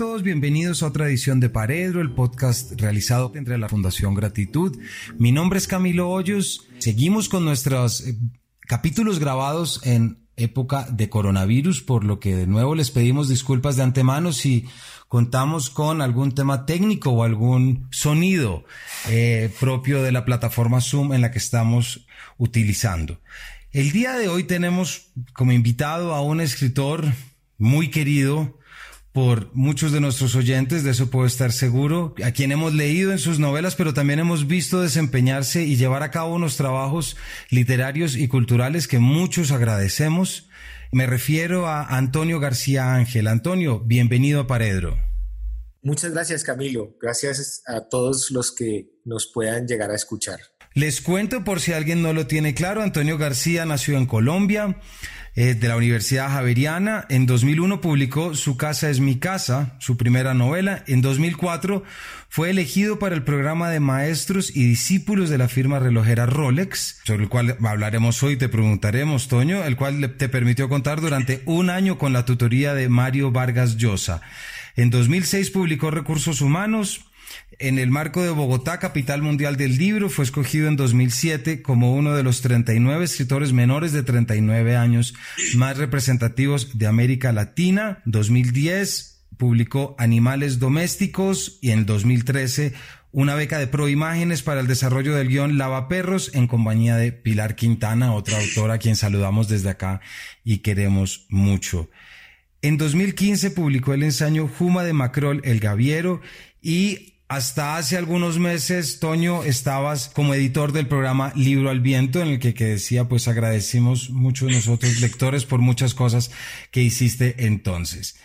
todos, bienvenidos a otra edición de Paredro, el podcast realizado entre la Fundación Gratitud. Mi nombre es Camilo Hoyos. Seguimos con nuestros eh, capítulos grabados en época de coronavirus, por lo que de nuevo les pedimos disculpas de antemano si contamos con algún tema técnico o algún sonido eh, propio de la plataforma Zoom en la que estamos utilizando. El día de hoy tenemos como invitado a un escritor muy querido, por muchos de nuestros oyentes, de eso puedo estar seguro, a quien hemos leído en sus novelas, pero también hemos visto desempeñarse y llevar a cabo unos trabajos literarios y culturales que muchos agradecemos. Me refiero a Antonio García Ángel. Antonio, bienvenido a Paredro. Muchas gracias, Camilo. Gracias a todos los que nos puedan llegar a escuchar. Les cuento por si alguien no lo tiene claro, Antonio García nació en Colombia, eh, de la Universidad Javeriana. En 2001 publicó Su casa es mi casa, su primera novela. En 2004 fue elegido para el programa de maestros y discípulos de la firma relojera Rolex, sobre el cual hablaremos hoy, te preguntaremos, Toño, el cual te permitió contar durante un año con la tutoría de Mario Vargas Llosa. En 2006 publicó Recursos Humanos, en el marco de Bogotá, capital mundial del libro, fue escogido en 2007 como uno de los 39 escritores menores de 39 años más representativos de América Latina. 2010 publicó Animales Domésticos y en 2013 una beca de proimágenes para el desarrollo del guion Lava Perros en compañía de Pilar Quintana, otra autora a quien saludamos desde acá y queremos mucho. En 2015 publicó el ensayo Juma de Macrol, El Gaviero, y hasta hace algunos meses, Toño, estabas como editor del programa Libro al Viento, en el que, decía, pues agradecimos mucho a nosotros lectores por muchas cosas que hiciste entonces.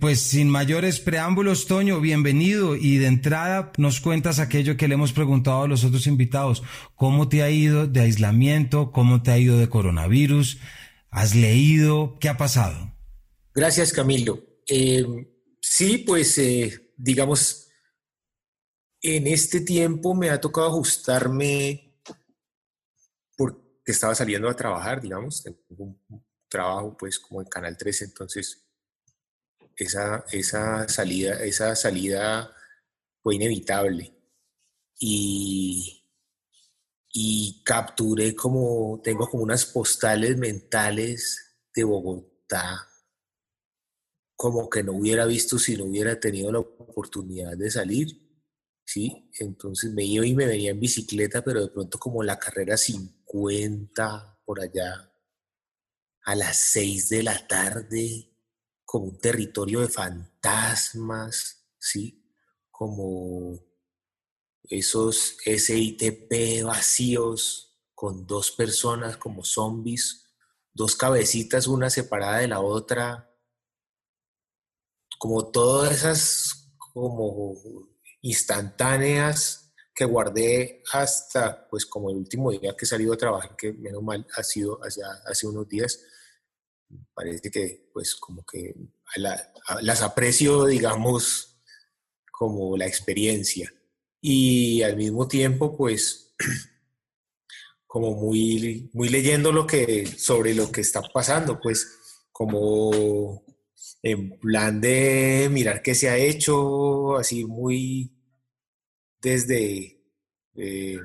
Pues sin mayores preámbulos, Toño, bienvenido y de entrada nos cuentas aquello que le hemos preguntado a los otros invitados. ¿Cómo te ha ido de aislamiento? ¿Cómo te ha ido de coronavirus? ¿Has leído? ¿Qué ha pasado? Gracias, Camilo. Eh, sí, pues eh, digamos, en este tiempo me ha tocado ajustarme porque estaba saliendo a trabajar, digamos, tengo un trabajo pues como en Canal 13, entonces esa, esa, salida, esa salida fue inevitable. Y, y capturé como, tengo como unas postales mentales de Bogotá, como que no hubiera visto si no hubiera tenido la oportunidad de salir ¿sí? Entonces me iba y me venía en bicicleta, pero de pronto como la carrera 50 por allá, a las 6 de la tarde, como un territorio de fantasmas, ¿sí? Como esos SITP vacíos con dos personas como zombies, dos cabecitas, una separada de la otra, como todas esas como instantáneas que guardé hasta, pues como el último día que he salido a trabajar, que menos mal ha sido hace, unos días, parece que pues como que las aprecio, digamos, como la experiencia. Y al mismo tiempo, pues, como muy, muy leyendo lo que, sobre lo que está pasando, pues, como en plan de mirar qué se ha hecho, así muy desde eh,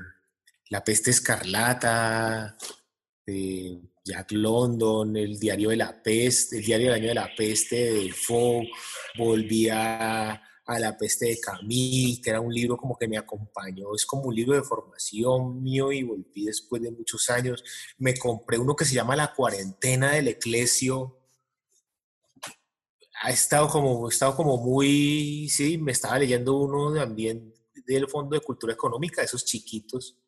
La peste escarlata, de Jack London, el diario de la peste, el diario del año de la peste de Defoe, volvía a La peste de Camille, que era un libro como que me acompañó, es como un libro de formación mío y volví después de muchos años. Me compré uno que se llama La cuarentena del eclesio, ha estado como, estado como muy, sí, me estaba leyendo uno también del Fondo de Cultura Económica, esos chiquitos.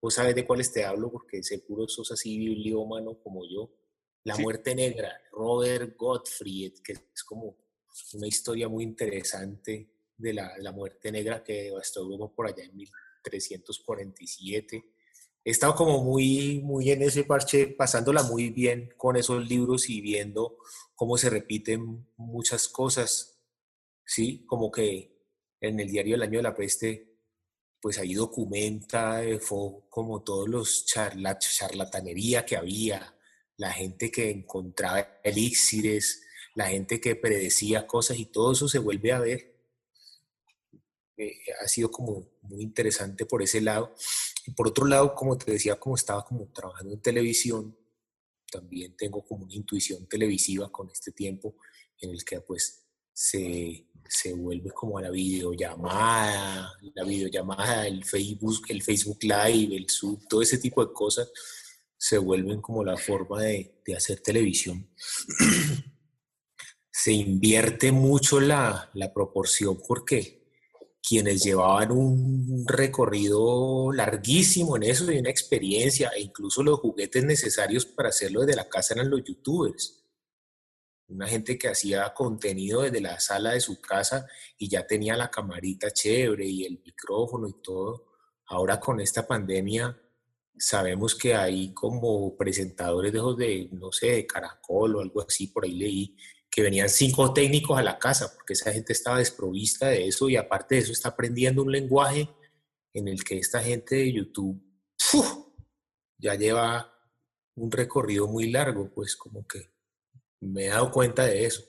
Vos sabés de cuáles te hablo porque seguro sos así bibliómano como yo. La muerte negra, Robert Gottfried, que es como una historia muy interesante de la, la muerte negra que devastó Europa por allá en 1347 he estado como muy, muy en ese parche, pasándola muy bien con esos libros y viendo cómo se repiten muchas cosas, ¿sí? Como que en el diario del año de la peste, pues ahí documenta eh, como todos los charlatanería que había, la gente que encontraba elixires, la gente que predecía cosas y todo eso se vuelve a ver. Eh, ha sido como muy interesante por ese lado. Y por otro lado, como te decía, como estaba como trabajando en televisión, también tengo como una intuición televisiva con este tiempo en el que pues se, se vuelve como a la videollamada, la videollamada, el Facebook, el Facebook Live, el Zoom, todo ese tipo de cosas se vuelven como la forma de, de hacer televisión. se invierte mucho la, la proporción porque quienes llevaban un recorrido larguísimo en eso y una experiencia e incluso los juguetes necesarios para hacerlo desde la casa eran los youtubers. Una gente que hacía contenido desde la sala de su casa y ya tenía la camarita chévere y el micrófono y todo. Ahora con esta pandemia sabemos que hay como presentadores de, de no sé, de Caracol o algo así, por ahí leí, que venían cinco técnicos a la casa, porque esa gente estaba desprovista de eso y aparte de eso está aprendiendo un lenguaje en el que esta gente de YouTube ya lleva un recorrido muy largo, pues como que me he dado cuenta de eso.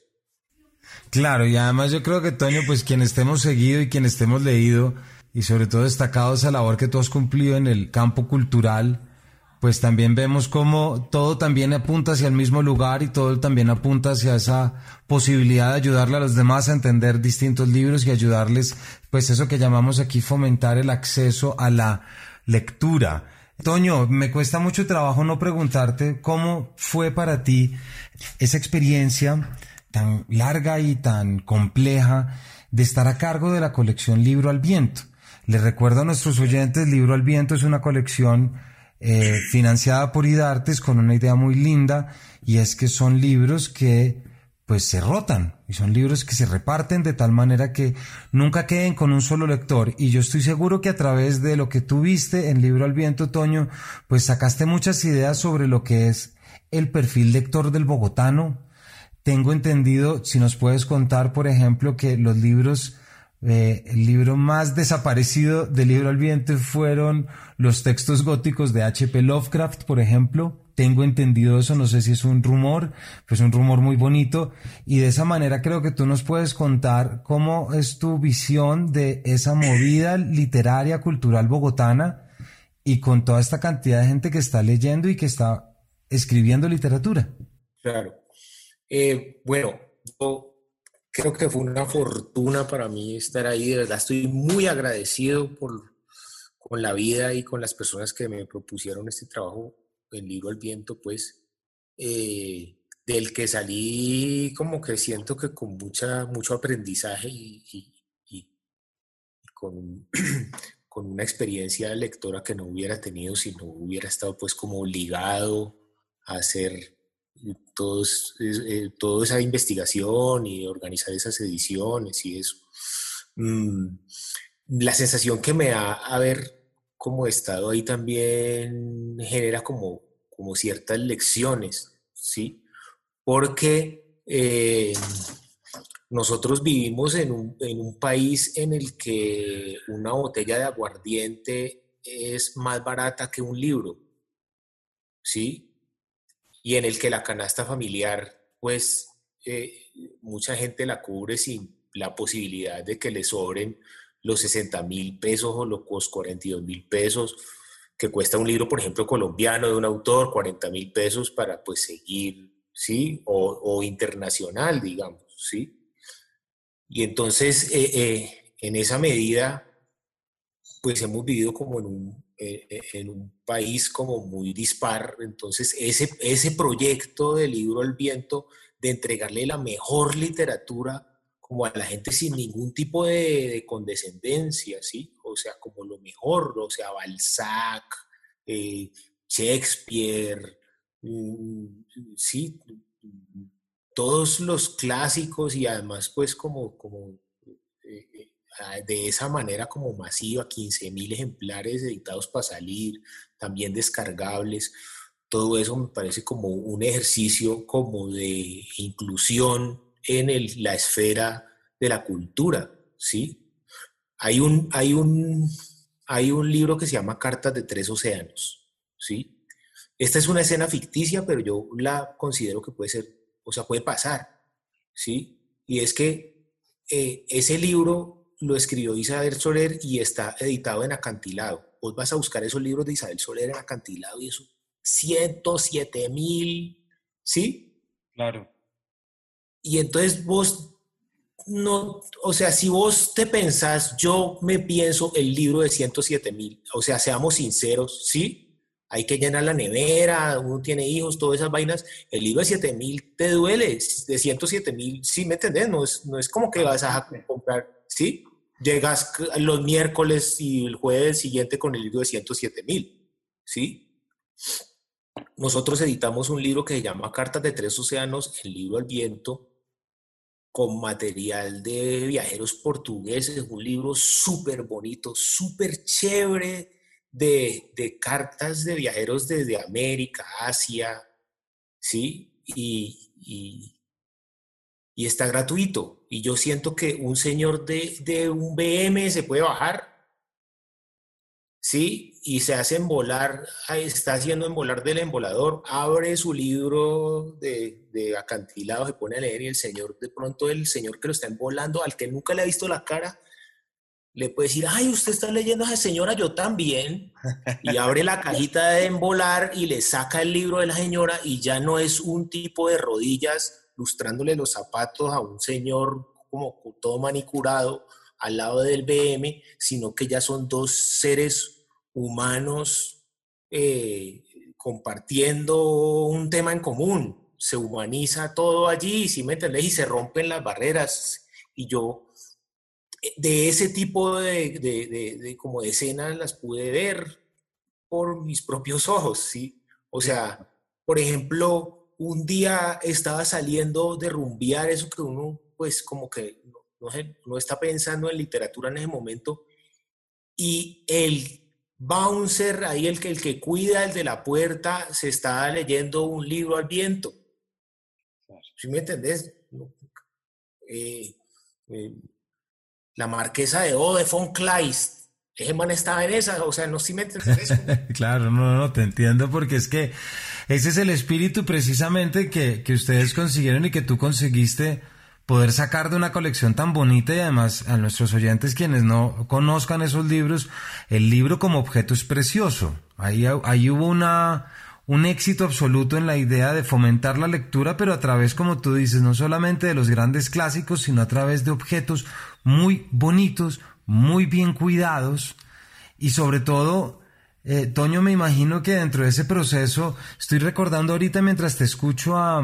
Claro, y además yo creo que Toño, pues quienes estemos seguido y quienes estemos leído, y sobre todo destacado esa labor que tú has cumplido en el campo cultural, pues también vemos cómo todo también apunta hacia el mismo lugar y todo también apunta hacia esa posibilidad de ayudarle a los demás a entender distintos libros y ayudarles, pues eso que llamamos aquí fomentar el acceso a la lectura. Toño, me cuesta mucho trabajo no preguntarte cómo fue para ti esa experiencia tan larga y tan compleja de estar a cargo de la colección Libro al Viento. Les recuerdo a nuestros oyentes, Libro al Viento es una colección eh, financiada por IDARTES con una idea muy linda y es que son libros que pues se rotan y son libros que se reparten de tal manera que nunca queden con un solo lector. Y yo estoy seguro que a través de lo que tú viste en Libro al Viento Toño pues sacaste muchas ideas sobre lo que es el perfil lector del bogotano. Tengo entendido si nos puedes contar por ejemplo que los libros eh, el libro más desaparecido del libro al viento fueron los textos góticos de H.P. Lovecraft, por ejemplo. Tengo entendido eso, no sé si es un rumor, pues un rumor muy bonito. Y de esa manera creo que tú nos puedes contar cómo es tu visión de esa movida literaria, cultural bogotana y con toda esta cantidad de gente que está leyendo y que está escribiendo literatura. Claro. Eh, bueno, yo creo que fue una fortuna para mí estar ahí. De verdad, estoy muy agradecido por, con la vida y con las personas que me propusieron este trabajo en Libro al Viento, pues, eh, del que salí como que siento que con mucha, mucho aprendizaje y, con, con una experiencia lectora que no hubiera tenido si no hubiera estado pues como obligado a hacer todos, eh, toda esa investigación y organizar esas ediciones y eso. Mm, la sensación que me da haber como estado ahí también genera como, ciertas lecciones, ¿sí? Porque eh, nosotros vivimos en un, en un país en el que una botella de aguardiente es más barata que un libro, ¿sí? Y en el que la canasta familiar, pues eh, mucha gente la cubre sin la posibilidad de que le sobren los 60 mil pesos o los 42 mil pesos que cuesta un libro, por ejemplo, colombiano de un autor, 40 mil pesos para pues seguir, ¿sí? O, internacional, digamos, ¿sí? Y entonces, eh, eh, en esa medida, pues hemos vivido como en un, en un país como muy dispar. Entonces, ese, ese proyecto de libro al viento, de entregarle la mejor literatura como a la gente sin ningún tipo de, condescendencia, ¿sí? O sea, como lo mejor, o sea, Balzac, eh, Shakespeare, mm, sí, todos los clásicos y además pues como de esa manera como masiva, 15.000 ejemplares editados para salir, también descargables. Todo eso me parece como un ejercicio como de inclusión en la esfera de la cultura, ¿sí? Hay un, hay, un, hay un libro que se llama Cartas de Tres Océanos, ¿sí? Esta es una escena ficticia, pero yo la considero que puede ser, o sea, puede pasar. ¿sí? Y es que eh, ese libro lo escribió Isabel Soler y está editado en acantilado. Vos vas a buscar esos libros de Isabel Soler en acantilado y eso, 107 mil, ¿sí? Claro. Y entonces vos no, o sea, si vos te pensás, yo me pienso el libro de 107 mil, o sea, seamos sinceros, ¿sí? Hay que llenar la nevera, uno tiene hijos, todas esas vainas. El libro de 7 mil te duele, de 107 mil, sí, ¿me entendés? No es, no es como que vas a comprar, ¿sí? Llegas los miércoles y el jueves siguiente con el libro de 107 mil, ¿sí? Nosotros editamos un libro que se llama Cartas de Tres Océanos, el libro al viento, con material de viajeros portugueses, un libro súper bonito, súper chévere de, de, cartas de viajeros desde América, Asia, ¿sí? Y, y, y, está gratuito. Y yo siento que un señor de, de un BM se puede bajar ¿sí? Y se hace embolar, está haciendo embolar del embolador, abre su libro de, de, acantilado, se pone a leer y el señor, de pronto el señor que lo está embolando, al que nunca le ha visto la cara, le puede decir, ay, usted está leyendo a esa señora, yo también. Y abre la cajita de embolar y le saca el libro de la señora y ya no es un tipo de rodillas lustrándole los zapatos a un señor como todo manicurado, al lado del BM, sino que ya son dos seres humanos eh, compartiendo un tema en común. Se humaniza todo allí, ¿sí me entendés? Y se rompen las barreras. Y yo de ese tipo de, de, de, como de escenas las pude ver por mis propios ojos, ¿sí? O sea, por ejemplo, un día estaba saliendo de rumbear, eso que uno, pues como que no, está pensando en literatura en ese momento, y el bouncer, ahí el que, el que cuida, el de la puerta, se está leyendo un libro al viento. ¿Sí me entendés? Eh, eh, la marquesa de O de von Kleist, ese man estaba esa, o sea, no si me claro, no, no, te entiendo porque es que ese es el espíritu precisamente que, que ustedes consiguieron y que tú conseguiste poder sacar de una colección tan bonita y además a nuestros oyentes quienes no conozcan esos libros, el libro como objeto es precioso. Ahí, ahí hubo una, un éxito absoluto en la idea de fomentar la lectura, pero a través, como tú dices, no solamente de los grandes clásicos, sino a través de objetos muy bonitos, muy bien cuidados y sobre todo eh, Toño, me imagino que dentro de ese proceso, estoy recordando ahorita mientras te escucho a,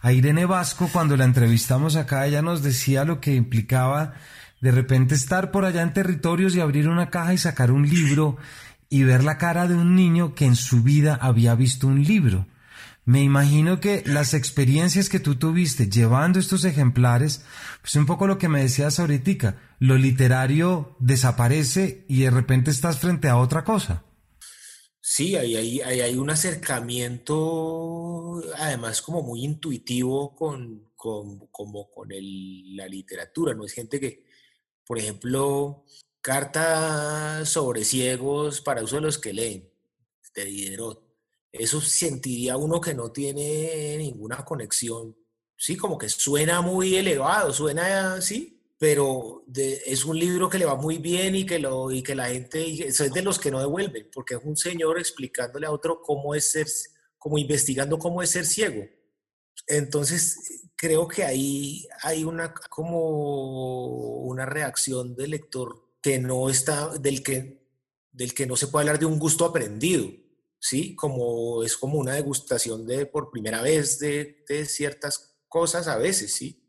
a, Irene Vasco, cuando la entrevistamos acá, ella nos decía lo que implicaba de repente estar por allá en territorios y abrir una caja y sacar un libro y ver la cara de un niño que en su vida había visto un libro. Me imagino que las experiencias que tú tuviste llevando estos ejemplares, pues un poco lo que me decías ahorita, lo literario desaparece y de repente estás frente a otra cosa. Sí, hay, hay, un acercamiento, además, como muy intuitivo con, con, como con el, la literatura, ¿no? Es gente que, por ejemplo, cartas sobre ciegos para uso de los que leen, de Diderot. Eso sentiría uno que no tiene ninguna conexión. Sí, como que suena muy elevado, suena así, pero es un libro que le va muy bien y que, lo, y que la gente, es de los que no devuelven, porque es un señor explicándole a otro cómo es ser, como investigando cómo es ser ciego. Entonces, creo que ahí hay una, como una reacción del lector que no está, del que, del que no se puede hablar de un gusto aprendido, ¿sí? Como es como una degustación de por primera vez de, de ciertas cosas a veces, ¿sí?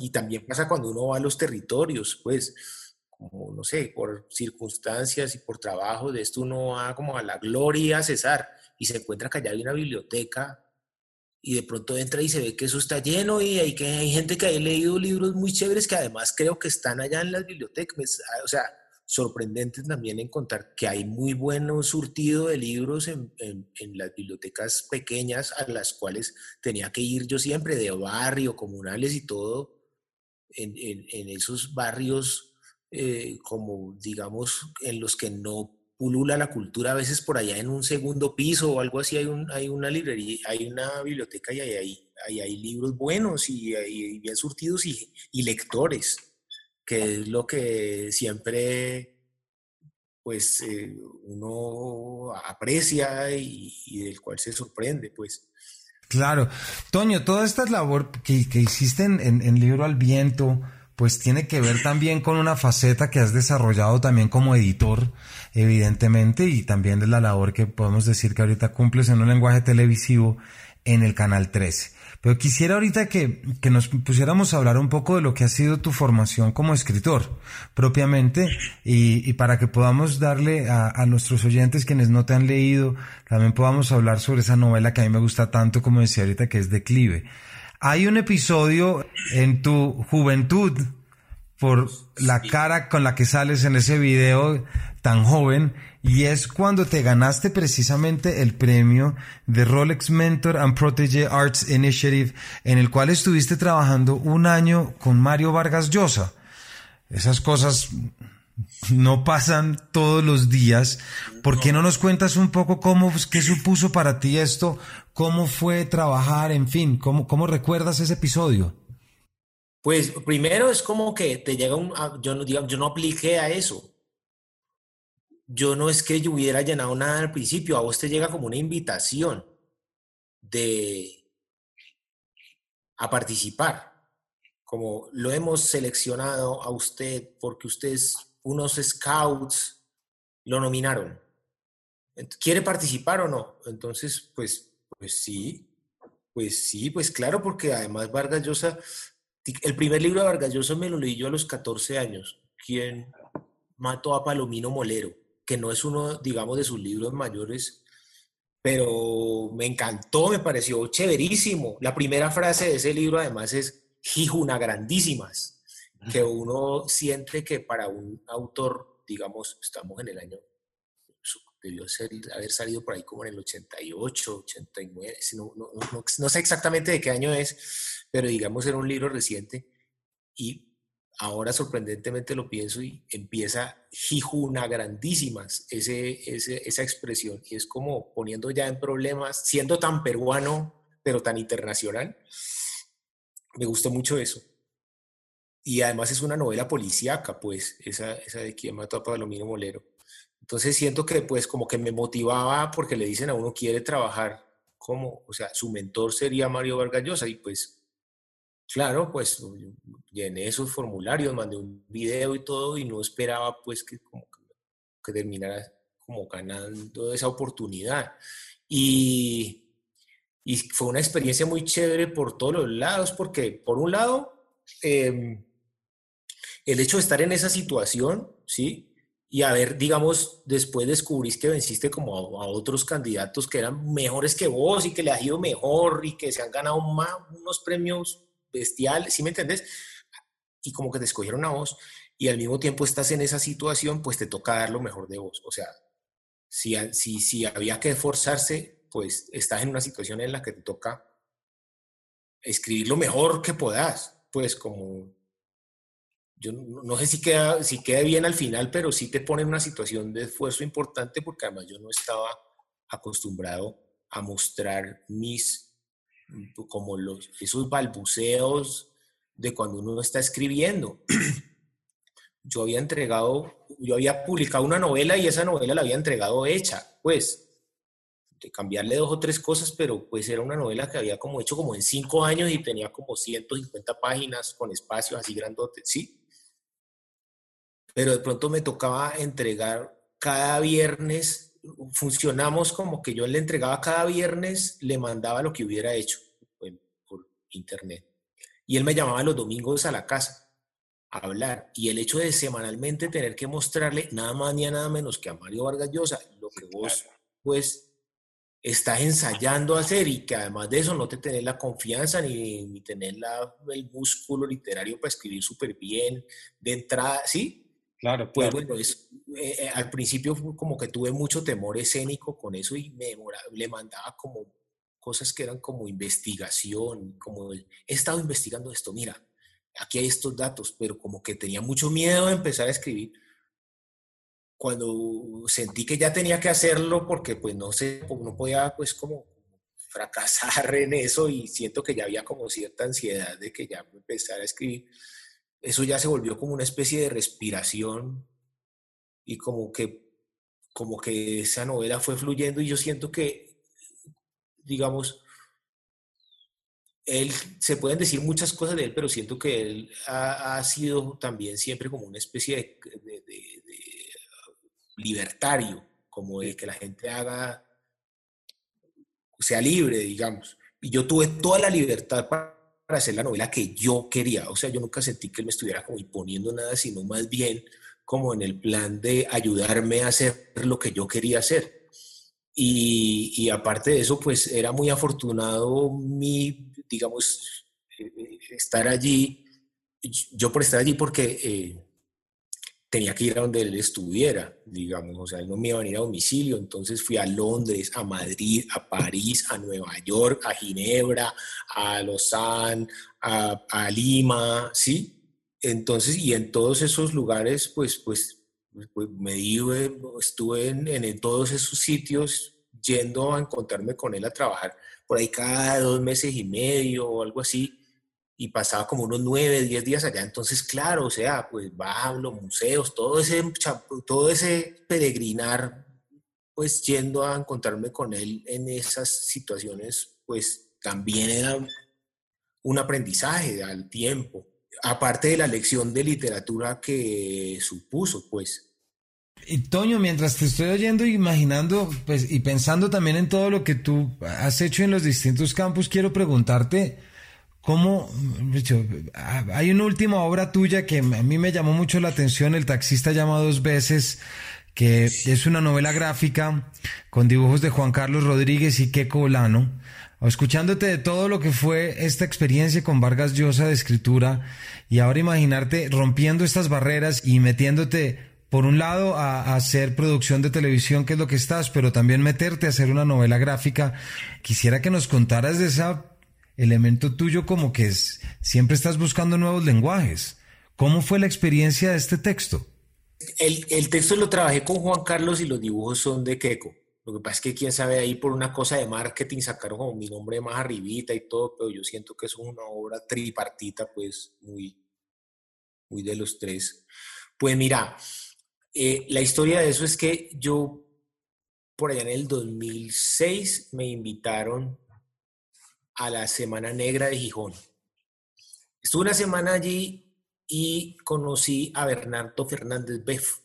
Y también pasa cuando uno va a los territorios, pues, como, no sé, por circunstancias y por trabajo, de esto uno va como a la gloria a César y se encuentra que allá hay una biblioteca y de pronto entra y se ve que eso está lleno y hay, que, hay gente que ha leído libros muy chéveres que además creo que están allá en las bibliotecas. O sea, sorprendente también encontrar que hay muy buen surtido de libros en, en, las bibliotecas pequeñas a las cuales tenía que ir yo siempre, de barrio, comunales y todo, en, en esos barrios eh, como digamos en los que no pulula la cultura, a veces por allá en un segundo piso o algo así hay, un, hay una librería, hay una biblioteca y hay, ahí hay libros buenos y, bien surtidos y, y, lectores, que es lo que siempre pues eh, uno aprecia y, del cual se sorprende, pues. Claro. Toño, toda esta labor que, que hiciste en, en, Libro al Viento, pues tiene que ver también con una faceta que has desarrollado también como editor, evidentemente, y también de la labor que podemos decir que ahorita cumples en un lenguaje televisivo en el Canal 13. Pero quisiera ahorita que, que, nos pusiéramos a hablar un poco de lo que ha sido tu formación como escritor, propiamente, y, y para que podamos darle a, a, nuestros oyentes quienes no te han leído, también podamos hablar sobre esa novela que a mí me gusta tanto, como decía ahorita, que es Declive. Hay un episodio en tu juventud, por la cara con la que sales en ese video tan joven, y es cuando te ganaste precisamente el premio de Rolex Mentor and Protege Arts Initiative, en el cual estuviste trabajando un año con Mario Vargas Llosa. Esas cosas no pasan todos los días. ¿Por qué no nos cuentas un poco cómo, qué supuso para ti esto? ¿Cómo fue trabajar? En fin, ¿cómo, cómo recuerdas ese episodio? Pues primero es como que te llega un, yo no, yo no apliqué a eso yo no es que yo hubiera llenado nada al principio, a vos te llega como una invitación de a participar, como lo hemos seleccionado a usted porque ustedes, unos scouts, lo nominaron. ¿Quiere participar o no? Entonces, pues, pues sí, pues sí, pues claro, porque además Vargas Llosa, el primer libro de Vargas Llosa me lo leí yo a los 14 años, quien mató a Palomino Molero que no es uno, digamos, de sus libros mayores, pero me encantó, me pareció chéverísimo. La primera frase de ese libro además es Jijuna grandísimas, que uno siente que para un autor, digamos, estamos en el año, debió haber salido por ahí como en el 88, 89, no, no, no, no sé exactamente de qué año es, pero digamos era un libro reciente y ahora sorprendentemente lo pienso y empieza jijuna grandísimas ese, esa expresión y es como poniendo ya en problemas, siendo tan peruano pero tan internacional. Me gustó mucho eso. Y además es una novela policíaca, pues, esa, esa de quien mató a Palomino Molero. Entonces siento que pues como que me motivaba porque le dicen a uno quiere trabajar como, o sea, su mentor sería Mario Vargas Llosa y pues Claro, pues llené esos formularios, mandé un video y todo y no esperaba pues que, como que, terminara como ganando esa oportunidad. Y, y, fue una experiencia muy chévere por todos los lados, porque por un lado, em, el hecho de estar en esa situación, ¿sí? Y a ver, digamos, después descubrís que venciste como a, otros candidatos que eran mejores que vos y que le ha ido mejor y que se han ganado más, unos premios bestial, ¿sí me entendés? Y como que te escogieron a vos y al mismo tiempo estás en esa situación, pues te toca dar lo mejor de vos. O sea, si, si, si había que esforzarse, pues estás en una situación en la que te toca escribir lo mejor que puedas. Pues como, yo no sé si queda, si queda bien al final, pero sí te pone en una situación de esfuerzo importante porque además yo no estaba acostumbrado a mostrar mis como los, esos balbuceos de cuando uno está escribiendo. Yo había entregado, yo había publicado una novela y esa novela la había entregado hecha, pues, de cambiarle dos o tres cosas, pero pues era una novela que había como hecho como en cinco años y tenía como 150 páginas con espacios así grandotes, ¿sí? Pero de pronto me tocaba entregar cada viernes funcionamos como que yo le entregaba cada viernes, le mandaba lo que hubiera hecho por internet. Y él me llamaba los domingos a la casa a hablar. Y el hecho de semanalmente tener que mostrarle nada más ni nada menos que a Mario Vargas Llosa lo que vos, pues, estás ensayando a hacer y que además de eso no te tenés la confianza ni, ni tener la, el músculo literario para escribir súper bien de entrada, ¿sí? Claro, pues bueno, es, eh, eh, al principio como que tuve mucho temor escénico con eso y me le mandaba como cosas que eran como investigación, como he estado investigando esto, mira, aquí hay estos datos, pero como que tenía mucho miedo de empezar a escribir. Cuando sentí que ya tenía que hacerlo porque pues no sé, no podía pues como fracasar en eso y siento que ya había como cierta ansiedad de que ya empezar a escribir. Eso ya se volvió como una especie de respiración y como que, como que esa novela fue fluyendo y yo siento que, digamos, él, se pueden decir muchas cosas de él, pero siento que él ha, sido también siempre como una especie de, de libertario, como de que la gente haga sea libre, digamos. Y yo tuve toda la libertad para hacer la novela que yo quería. O sea, yo nunca sentí que él me estuviera como imponiendo nada, sino más bien como en el plan de ayudarme a hacer lo que yo quería hacer. Y, aparte de eso, pues era muy afortunado mi, digamos, eh, eh, estar allí. Yo por estar allí porque eh, tenía que ir a donde él estuviera, digamos, o sea, él no me iba a venir a domicilio, entonces fui a Londres, a Madrid, a París, a Nueva York, a Ginebra, a Lausanne, a, Lima, ¿sí? Entonces, y en todos esos lugares, pues, pues, pues me di, estuve en, en todos esos sitios yendo a encontrarme con él a trabajar por ahí cada dos meses y medio o algo así, y pasaba como unos nueve, diez días allá. Entonces, claro, o sea, pues a los museos, todo ese, todo ese peregrinar, pues yendo a encontrarme con él en esas situaciones, pues también era un aprendizaje al tiempo, aparte de la lección de literatura que supuso, pues. Y Toño, mientras te estoy oyendo, imaginando pues, y pensando también en todo lo que tú has hecho en los distintos campos, quiero preguntarte, ¿Cómo, hay una última obra tuya que a mí me llamó mucho la atención, El taxista llama dos veces, que es una novela gráfica con dibujos de Juan Carlos Rodríguez y Keco Olano. Escuchándote de todo lo que fue esta experiencia con Vargas Llosa de escritura y ahora imaginarte rompiendo estas barreras y metiéndote por un lado a, hacer producción de televisión, que es lo que estás, pero también meterte a hacer una novela gráfica. Quisiera que nos contaras de esa elemento tuyo como que es, siempre estás buscando nuevos lenguajes. ¿Cómo fue la experiencia de este texto? El, texto lo trabajé con Juan Carlos y los dibujos son de Keiko. Lo que pasa es que quién sabe ahí por una cosa de marketing sacaron como mi nombre más arribita y todo, pero yo siento que es una obra tripartita, pues muy, muy de los tres. Pues mira, eh, la historia de eso es que yo por allá en el 2006 me invitaron a la Semana Negra de Gijón. Estuve una semana allí y conocí a Bernardo Fernández Beff,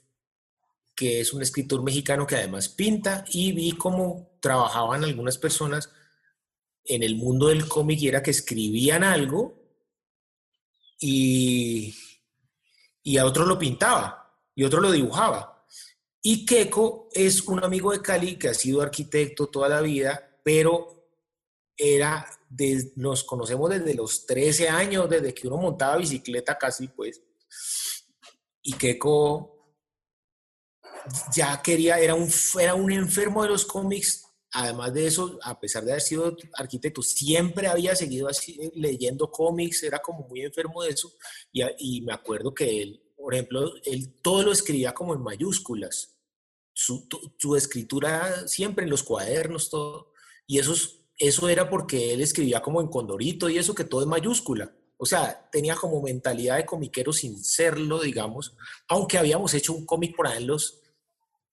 que es un escritor mexicano que además pinta y vi cómo trabajaban algunas personas en el mundo del cómic y era que escribían algo y, y a otro lo pintaba y otro lo dibujaba. Y Keiko es un amigo de Cali que ha sido arquitecto toda la vida, pero era nos conocemos desde los 13 años, desde que uno montaba bicicleta casi, pues. Y Keiko ya quería, era un, era un enfermo de los cómics. Además de eso, a pesar de haber sido arquitecto, siempre había seguido así, leyendo cómics, era como muy enfermo de eso. Y, y me acuerdo que él, por ejemplo, él todo lo escribía como en mayúsculas. Su, su escritura siempre en los cuadernos, todo. Y esos eso era porque él escribía como en Condorito y eso que todo es mayúscula. O sea, tenía como mentalidad de comiquero sin serlo, digamos, aunque habíamos hecho un cómic por ahí los,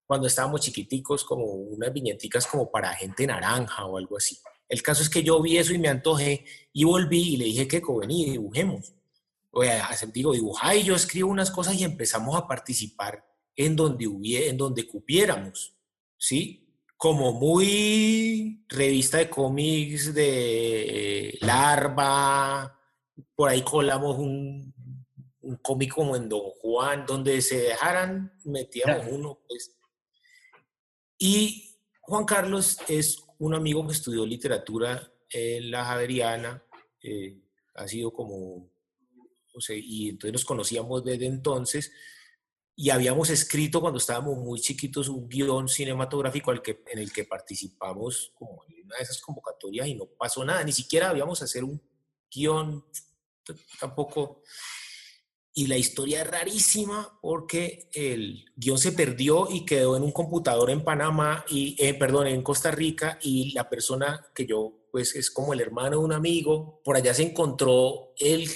cuando estábamos chiquiticos, como unas viñeticas como para gente naranja o algo así. El caso es que yo vi eso y me antojé y volví y le dije que vení, dibujemos. O sea, digo, dibujá y yo escribo unas cosas y empezamos a participar en donde, hubiera, en donde cupiéramos, ¿sí? Como muy revista de cómics de Larva, por ahí colamos un, un cómic como en Don Juan, donde se dejaran, metíamos uno, pues. Y Juan Carlos es un amigo que estudió literatura en la Javeriana, eh, ha sido como, o sea, y entonces nos conocíamos desde entonces, y habíamos escrito cuando estábamos muy chiquitos un guion cinematográfico al que, en el que participamos como en una de esas convocatorias y no pasó nada, ni siquiera habíamos hacer un guion tampoco. Y la historia es rarísima porque el guion se perdió y quedó en un computador en Panamá, y, eh, perdón, en Costa Rica, y la persona que yo pues es como el hermano de un amigo. Por allá se encontró el,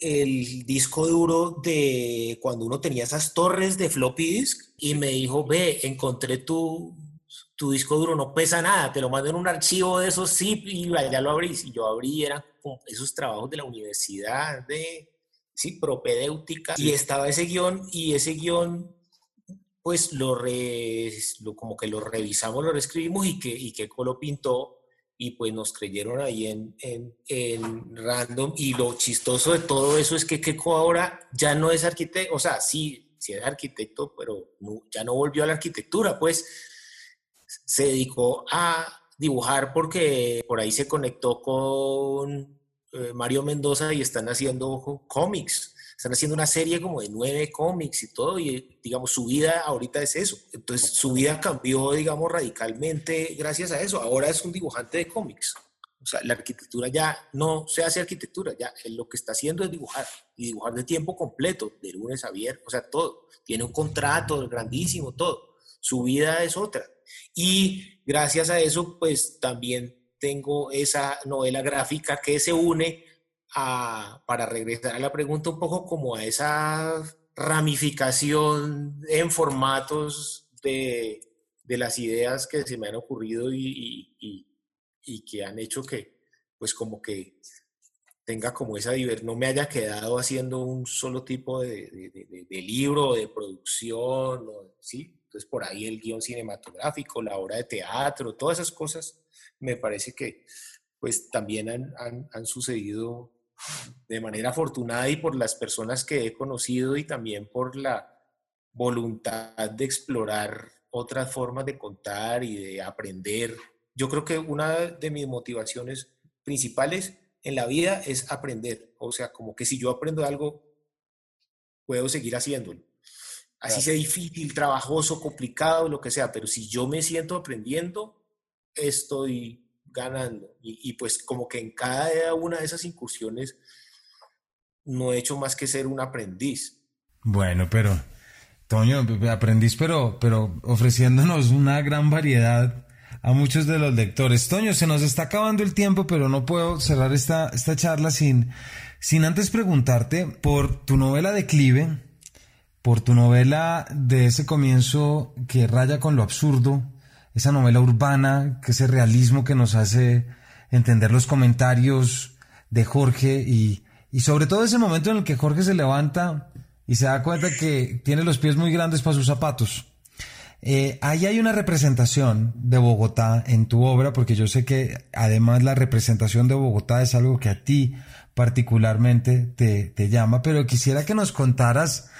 el disco duro de cuando uno tenía esas torres de floppy disk y me dijo, ve, encontré tu, tu disco duro, no pesa nada, te lo mando en un archivo de esos zip y ya lo abrí. Y yo abrí, eran esos trabajos de la universidad de, sí, propedéutica. Y estaba ese guion y ese guion pues lo, como que lo revisamos, lo reescribimos y que, y que lo pintó y pues nos creyeron ahí en, en, en, random. Y lo chistoso de todo eso es que Keiko ahora ya no es arquitecto, o sea, sí, sí es arquitecto, pero ya no volvió a la arquitectura, pues. Se dedicó a dibujar porque por ahí se conectó con eh, Mario Mendoza y están haciendo cómics están haciendo una serie como de nueve cómics y todo, y digamos, su vida ahorita es eso. Entonces, su vida cambió, digamos, radicalmente gracias a eso. Ahora es un dibujante de cómics. O sea, la arquitectura ya no se hace arquitectura, ya lo que está haciendo es dibujar, y dibujar de tiempo completo, de lunes a viernes, o sea, todo. Tiene un contrato grandísimo, todo. Su vida es otra. Y gracias a eso, pues también tengo esa novela gráfica que se une para regresar a la pregunta un poco como a esa ramificación en formatos de, de las ideas que se me han ocurrido y, y, que han hecho que, pues como que tenga como esa diversidad, no me haya quedado haciendo un solo tipo de, de, de libro, de producción, ¿sí? Entonces por ahí el guion cinematográfico, la obra de teatro, todas esas cosas, me parece que pues también han, han sucedido de manera afortunada y por las personas que he conocido y también por la voluntad de explorar otras formas de contar y de aprender. Yo creo que una de mis motivaciones principales en la vida es aprender. O sea, como que si yo aprendo algo, puedo seguir haciéndolo. Así sea difícil, trabajoso, complicado, lo que sea, pero si yo me siento aprendiendo, estoy ganando. Y, pues como que en cada una de esas incursiones no he hecho más que ser un aprendiz. Bueno, pero, Toño, aprendiz, pero, pero ofreciéndonos una gran variedad a muchos de los lectores. Toño, se nos está acabando el tiempo, pero no puedo cerrar esta, esta charla sin, sin antes preguntarte por tu novela Declive, por tu novela de ese comienzo que raya con lo absurdo, esa novela urbana, que ese realismo que nos hace entender los comentarios de Jorge y, y sobre todo ese momento en el que Jorge se levanta y se da cuenta que tiene los pies muy grandes para sus zapatos. Eh, ahí hay una representación de Bogotá en tu obra, porque yo sé que además la representación de Bogotá es algo que a ti particularmente te, te llama, pero quisiera que nos contaras,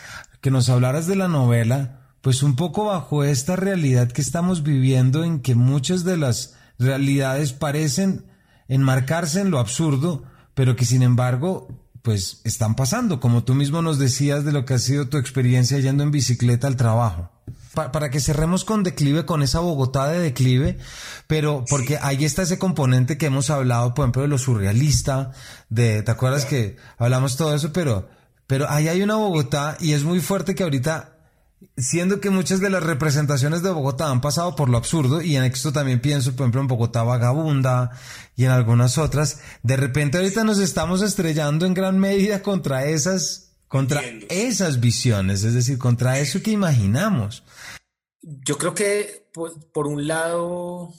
que nos hablaras de la novela, pues un poco bajo esta realidad que estamos viviendo en que muchas de las realidades parecen enmarcarse en lo absurdo, pero que sin embargo pues están pasando, como tú mismo nos decías de lo que ha sido tu experiencia yendo en bicicleta al trabajo. para que cerremos con declive, con esa Bogotá de declive, pero porque ahí está ese componente que hemos hablado, por ejemplo, de lo surrealista, de, ¿te acuerdas que hablamos todo eso? Pero, pero ahí hay una Bogotá y es muy fuerte que ahorita siendo que muchas de las representaciones de Bogotá han pasado por lo absurdo, y en esto también pienso, por ejemplo, en Bogotá Vagabunda y en algunas otras, de repente ahorita nos estamos estrellando en gran medida contra esas, contra esas visiones, es decir, contra eso que imaginamos. Yo creo que, por, un lado,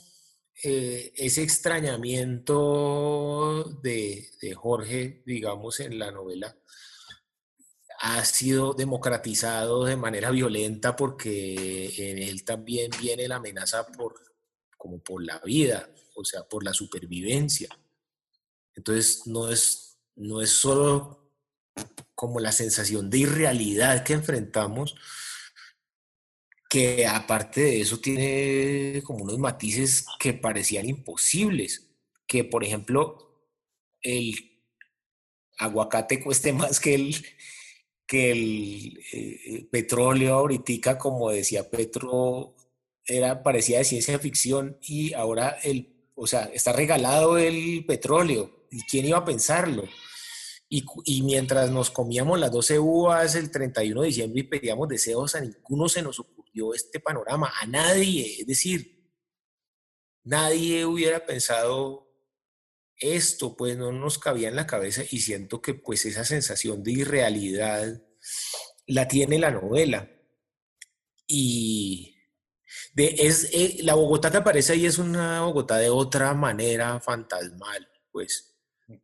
eh, ese extrañamiento de Jorge, digamos, en la novela, ha sido democratizado de manera violenta porque en él también viene la amenaza por, como por la vida, o sea, por la supervivencia. Entonces, no es, no es solo como la sensación de irrealidad que enfrentamos, que aparte de eso tiene como unos matices que parecían imposibles, que por ejemplo el aguacate cueste más que el, que el eh, petróleo ahorita, como decía Petro, era, parecía de ciencia ficción y ahora el, o sea, está regalado el petróleo. ¿Y quién iba a pensarlo? Y, y, mientras nos comíamos las 12 uvas el 31 de diciembre y pedíamos deseos, a ninguno se nos ocurrió este panorama, a nadie. Es decir, nadie hubiera pensado esto pues no nos cabía en la cabeza y siento que pues esa sensación de irrealidad la tiene la novela. Y de, es, eh, la Bogotá que aparece ahí es una Bogotá de otra manera fantasmal, pues,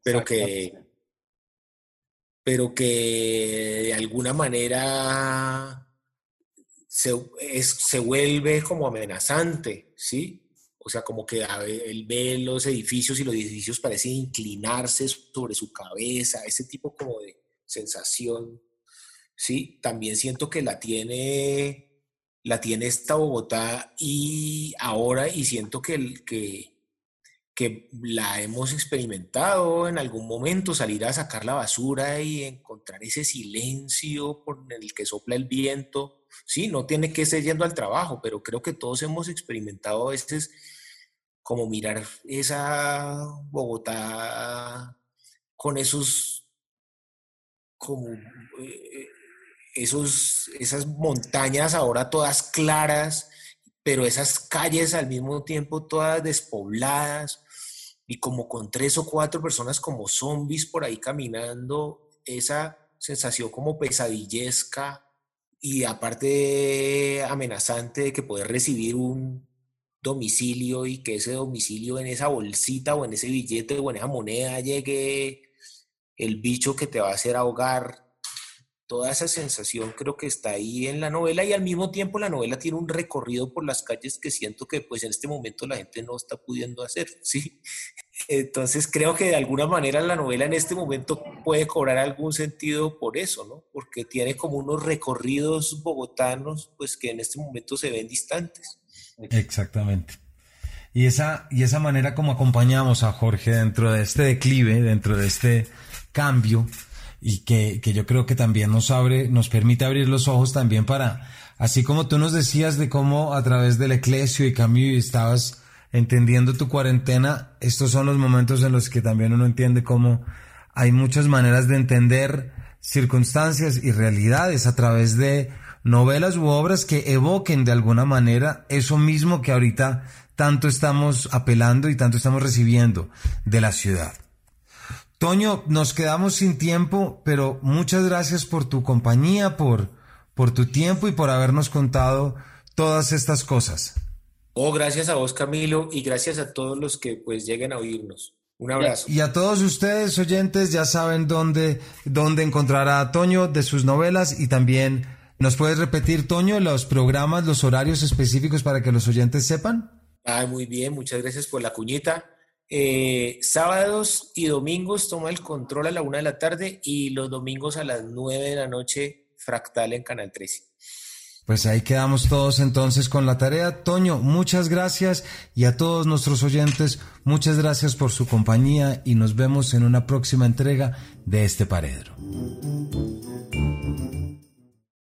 pero que, pero que de alguna manera se, se vuelve como amenazante, ¿sí? O sea, como que él ve los edificios y los edificios parecen inclinarse sobre su cabeza, ese tipo como de sensación. Sí, también siento que la tiene, la tiene esta Bogotá y ahora y siento que, que, que la hemos experimentado en algún momento, salir a sacar la basura y encontrar ese silencio por el que sopla el viento. Sí, no tiene que ser yendo al trabajo, pero creo que todos hemos experimentado a veces como mirar esa Bogotá con esos, como eh, esos, esas montañas ahora todas claras, pero esas calles al mismo tiempo todas despobladas y como con tres o cuatro personas como zombies por ahí caminando, esa sensación como pesadillesca y aparte amenazante de que poder recibir un domicilio y que ese domicilio en esa bolsita o en ese billete o en esa moneda llegue el bicho que te va a hacer ahogar. Toda esa sensación creo que está ahí en la novela y al mismo tiempo la novela tiene un recorrido por las calles que siento que pues en este momento la gente no está pudiendo hacer, ¿sí? Entonces creo que de alguna manera la novela en este momento puede cobrar algún sentido por eso, ¿no? Porque tiene como unos recorridos bogotanos pues que en este momento se ven distantes. Exactamente. Y esa, y esa manera como acompañamos a Jorge dentro de este declive, dentro de este cambio, y que, que yo creo que también nos abre, nos permite abrir los ojos también para, así como tú nos decías de cómo a través del eclesio y cambio estabas entendiendo tu cuarentena, estos son los momentos en los que también uno entiende cómo hay muchas maneras de entender circunstancias y realidades a través de novelas u obras que evoquen de alguna manera eso mismo que ahorita tanto estamos apelando y tanto estamos recibiendo de la ciudad. Toño, nos quedamos sin tiempo, pero muchas gracias por tu compañía, por, por tu tiempo y por habernos contado todas estas cosas. Oh, gracias a vos, Camilo, y gracias a todos los que pues lleguen a oírnos. Un abrazo. Y a todos ustedes, oyentes, ya saben dónde, dónde encontrar a Toño de sus novelas y también ¿Nos puedes repetir, Toño, los programas, los horarios específicos para que los oyentes sepan? Ah, muy bien, muchas gracias por la cuñita. Eh, sábados y domingos toma el control a la una de la tarde y los domingos a las nueve de la noche, Fractal en Canal 13. Pues ahí quedamos todos entonces con la tarea. Toño, muchas gracias y a todos nuestros oyentes, muchas gracias por su compañía y nos vemos en una próxima entrega de este Paredro.